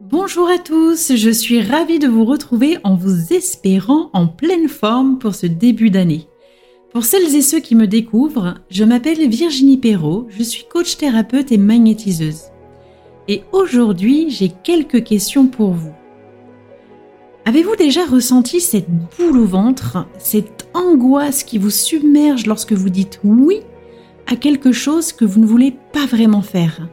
Bonjour à tous, je suis ravie de vous retrouver en vous espérant en pleine forme pour ce début d'année. Pour celles et ceux qui me découvrent, je m'appelle Virginie Perrault, je suis coach thérapeute et magnétiseuse. Et aujourd'hui, j'ai quelques questions pour vous. Avez-vous déjà ressenti cette boule au ventre, cette angoisse qui vous submerge lorsque vous dites oui à quelque chose que vous ne voulez pas vraiment faire?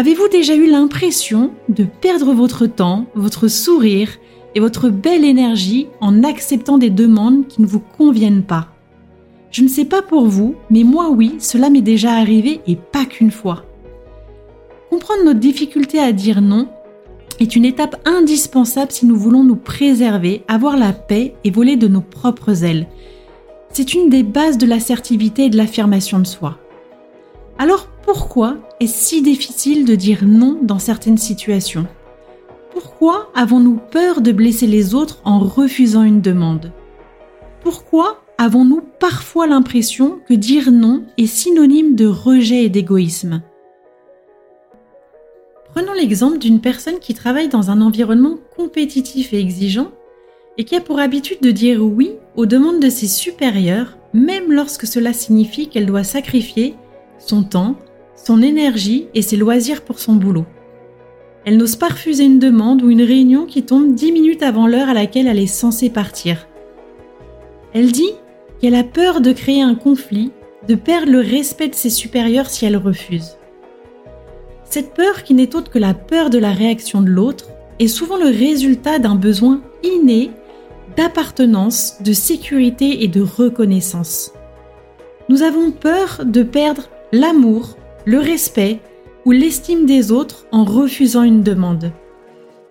Avez-vous déjà eu l'impression de perdre votre temps, votre sourire et votre belle énergie en acceptant des demandes qui ne vous conviennent pas? Je ne sais pas pour vous, mais moi oui, cela m'est déjà arrivé et pas qu'une fois. Comprendre notre difficulté à dire non est une étape indispensable si nous voulons nous préserver, avoir la paix et voler de nos propres ailes. C'est une des bases de l'assertivité et de l'affirmation de soi. Alors pourquoi est-ce si difficile de dire non dans certaines situations? Pourquoi avons-nous peur de blesser les autres en refusant une demande? Pourquoi avons-nous parfois l'impression que dire non est synonyme de rejet et d'égoïsme? Prenons l'exemple d'une personne qui travaille dans un environnement compétitif et exigeant et qui a pour habitude de dire oui aux demandes de ses supérieurs, même lorsque cela signifie qu'elle doit sacrifier son temps, son énergie et ses loisirs pour son boulot. Elle n'ose pas refuser une demande ou une réunion qui tombe dix minutes avant l'heure à laquelle elle est censée partir. Elle dit qu'elle a peur de créer un conflit, de perdre le respect de ses supérieurs si elle refuse. Cette peur, qui n'est autre que la peur de la réaction de l'autre, est souvent le résultat d'un besoin inné d'appartenance, de sécurité et de reconnaissance. Nous avons peur de perdre l'amour, le respect ou l'estime des autres en refusant une demande.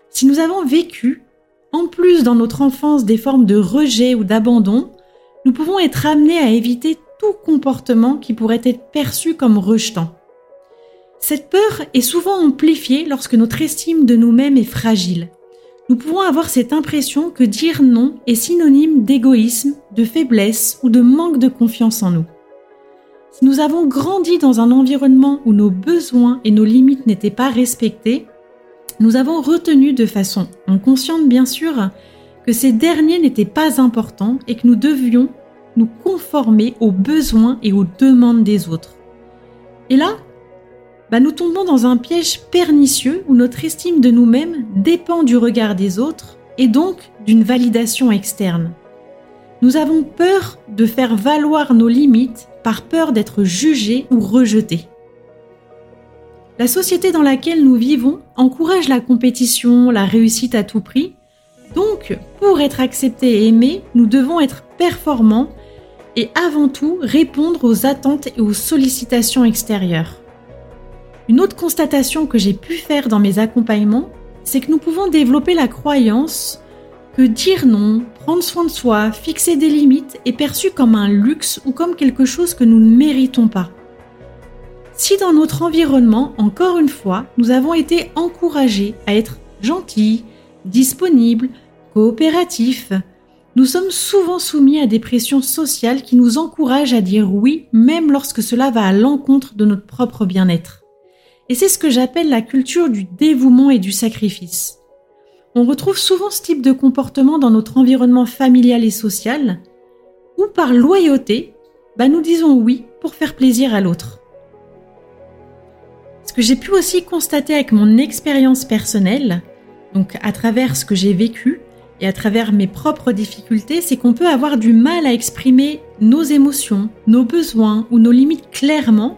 Si nous avons vécu, en plus dans notre enfance, des formes de rejet ou d'abandon, nous pouvons être amenés à éviter tout comportement qui pourrait être perçu comme rejetant. Cette peur est souvent amplifiée lorsque notre estime de nous-mêmes est fragile. Nous pouvons avoir cette impression que dire non est synonyme d'égoïsme, de faiblesse ou de manque de confiance en nous. Nous avons grandi dans un environnement où nos besoins et nos limites n'étaient pas respectés, nous avons retenu de façon inconsciente bien sûr que ces derniers n'étaient pas importants et que nous devions nous conformer aux besoins et aux demandes des autres. Et là, bah nous tombons dans un piège pernicieux où notre estime de nous-mêmes dépend du regard des autres et donc d'une validation externe. Nous avons peur de faire valoir nos limites par peur d'être jugés ou rejetés. La société dans laquelle nous vivons encourage la compétition, la réussite à tout prix. Donc, pour être acceptés et aimés, nous devons être performants et avant tout répondre aux attentes et aux sollicitations extérieures. Une autre constatation que j'ai pu faire dans mes accompagnements, c'est que nous pouvons développer la croyance que dire non, prendre soin de soi, fixer des limites est perçu comme un luxe ou comme quelque chose que nous ne méritons pas. Si dans notre environnement, encore une fois, nous avons été encouragés à être gentils, disponibles, coopératifs, nous sommes souvent soumis à des pressions sociales qui nous encouragent à dire oui même lorsque cela va à l'encontre de notre propre bien-être. Et c'est ce que j'appelle la culture du dévouement et du sacrifice. On retrouve souvent ce type de comportement dans notre environnement familial et social, où par loyauté, bah nous disons oui pour faire plaisir à l'autre. Ce que j'ai pu aussi constater avec mon expérience personnelle, donc à travers ce que j'ai vécu et à travers mes propres difficultés, c'est qu'on peut avoir du mal à exprimer nos émotions, nos besoins ou nos limites clairement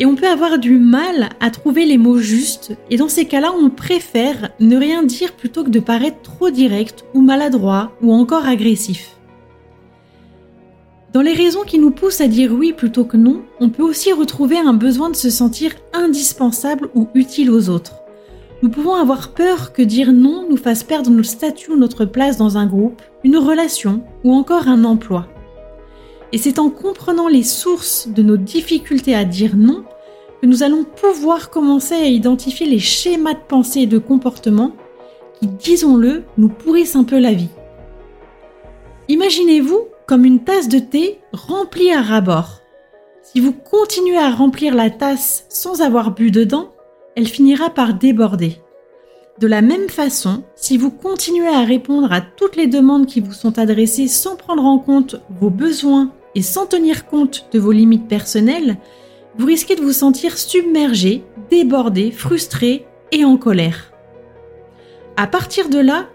et on peut avoir du mal à trouver les mots justes, et dans ces cas-là, on préfère ne rien dire plutôt que de paraître trop direct ou maladroit ou encore agressif. Dans les raisons qui nous poussent à dire oui plutôt que non, on peut aussi retrouver un besoin de se sentir indispensable ou utile aux autres. Nous pouvons avoir peur que dire non nous fasse perdre notre statut ou notre place dans un groupe, une relation ou encore un emploi. Et c'est en comprenant les sources de nos difficultés à dire non que nous allons pouvoir commencer à identifier les schémas de pensée et de comportement qui, disons-le, nous pourrissent un peu la vie. Imaginez-vous comme une tasse de thé remplie à ras-bord. Si vous continuez à remplir la tasse sans avoir bu dedans, elle finira par déborder. De la même façon, si vous continuez à répondre à toutes les demandes qui vous sont adressées sans prendre en compte vos besoins et sans tenir compte de vos limites personnelles, vous risquez de vous sentir submergé, débordé, frustré et en colère. À partir de là,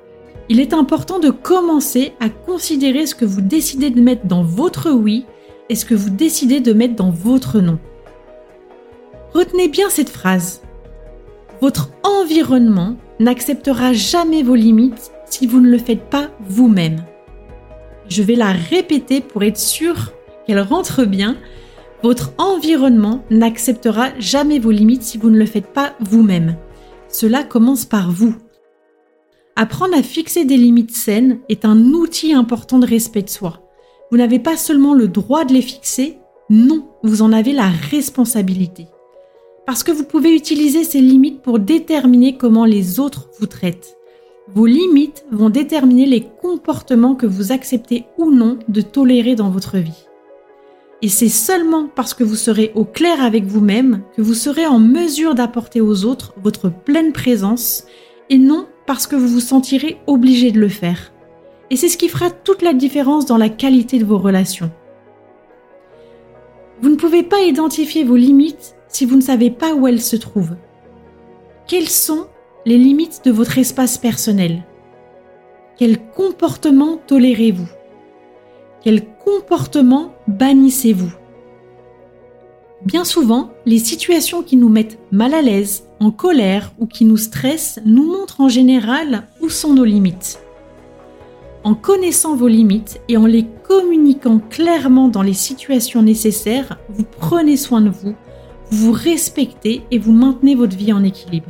il est important de commencer à considérer ce que vous décidez de mettre dans votre oui et ce que vous décidez de mettre dans votre non. Retenez bien cette phrase. Votre environnement n'acceptera jamais vos limites si vous ne le faites pas vous-même. Je vais la répéter pour être sûr qu'elle rentre bien. Votre environnement n'acceptera jamais vos limites si vous ne le faites pas vous-même. Cela commence par vous. Apprendre à fixer des limites saines est un outil important de respect de soi. Vous n'avez pas seulement le droit de les fixer, non, vous en avez la responsabilité. Parce que vous pouvez utiliser ces limites pour déterminer comment les autres vous traitent. Vos limites vont déterminer les comportements que vous acceptez ou non de tolérer dans votre vie. Et c'est seulement parce que vous serez au clair avec vous-même que vous serez en mesure d'apporter aux autres votre pleine présence et non parce que vous vous sentirez obligé de le faire. Et c'est ce qui fera toute la différence dans la qualité de vos relations. Vous ne pouvez pas identifier vos limites si vous ne savez pas où elles se trouvent. Quelles sont les limites de votre espace personnel Quel comportement tolérez-vous? Quel comportement bannissez-vous? Bien souvent, les situations qui nous mettent mal à l'aise, en colère ou qui nous stressent nous montrent en général où sont nos limites. En connaissant vos limites et en les communiquant clairement dans les situations nécessaires, vous prenez soin de vous, vous vous respectez et vous maintenez votre vie en équilibre.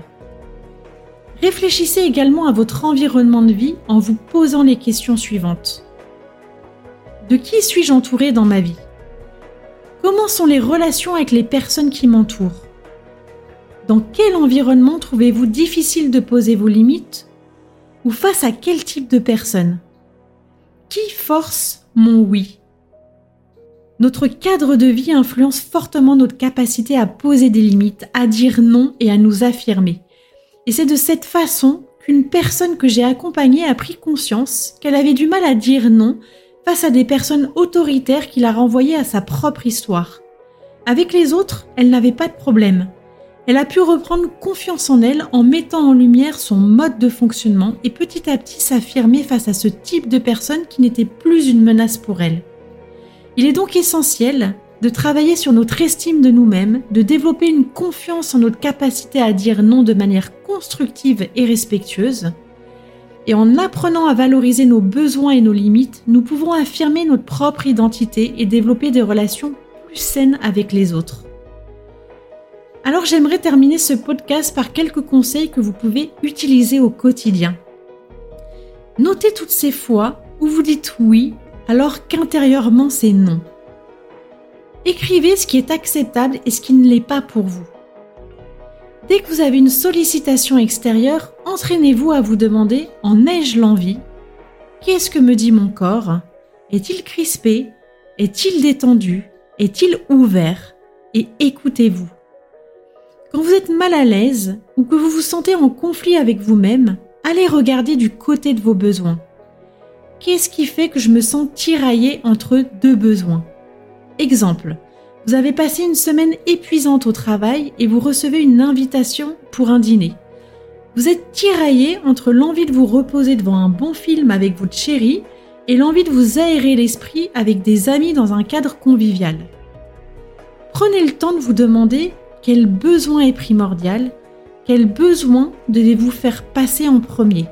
Réfléchissez également à votre environnement de vie en vous posant les questions suivantes. De qui suis-je entouré dans ma vie? Comment sont les relations avec les personnes qui m'entourent? Dans quel environnement trouvez-vous difficile de poser vos limites? Ou face à quel type de personne? Qui force mon oui? Notre cadre de vie influence fortement notre capacité à poser des limites, à dire non et à nous affirmer. Et c'est de cette façon qu'une personne que j'ai accompagnée a pris conscience qu'elle avait du mal à dire non face à des personnes autoritaires qui la renvoyaient à sa propre histoire. Avec les autres, elle n'avait pas de problème. Elle a pu reprendre confiance en elle en mettant en lumière son mode de fonctionnement et petit à petit s'affirmer face à ce type de personne qui n'était plus une menace pour elle. Il est donc essentiel de travailler sur notre estime de nous-mêmes, de développer une confiance en notre capacité à dire non de manière constructive et respectueuse, et en apprenant à valoriser nos besoins et nos limites, nous pouvons affirmer notre propre identité et développer des relations plus saines avec les autres. Alors j'aimerais terminer ce podcast par quelques conseils que vous pouvez utiliser au quotidien. Notez toutes ces fois où vous dites oui alors qu'intérieurement c'est non. Écrivez ce qui est acceptable et ce qui ne l'est pas pour vous. Dès que vous avez une sollicitation extérieure, entraînez-vous à vous demander en ai-je l'envie? Qu'est-ce que me dit mon corps? Est-il crispé? Est-il détendu? Est-il ouvert? Et écoutez-vous. Quand vous êtes mal à l'aise ou que vous vous sentez en conflit avec vous-même, allez regarder du côté de vos besoins. Qu'est-ce qui fait que je me sens tiraillé entre deux besoins? Exemple, vous avez passé une semaine épuisante au travail et vous recevez une invitation pour un dîner. Vous êtes tiraillé entre l'envie de vous reposer devant un bon film avec votre chérie et l'envie de vous aérer l'esprit avec des amis dans un cadre convivial. Prenez le temps de vous demander quel besoin est primordial, quel besoin devez-vous faire passer en premier.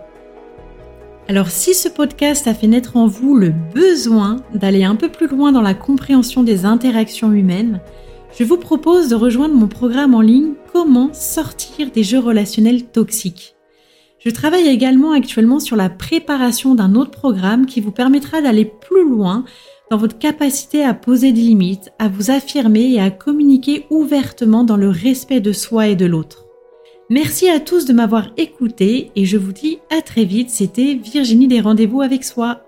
Alors si ce podcast a fait naître en vous le besoin d'aller un peu plus loin dans la compréhension des interactions humaines, je vous propose de rejoindre mon programme en ligne Comment sortir des jeux relationnels toxiques. Je travaille également actuellement sur la préparation d'un autre programme qui vous permettra d'aller plus loin dans votre capacité à poser des limites, à vous affirmer et à communiquer ouvertement dans le respect de soi et de l'autre. Merci à tous de m'avoir écouté et je vous dis à très vite. C'était Virginie des rendez-vous avec soi.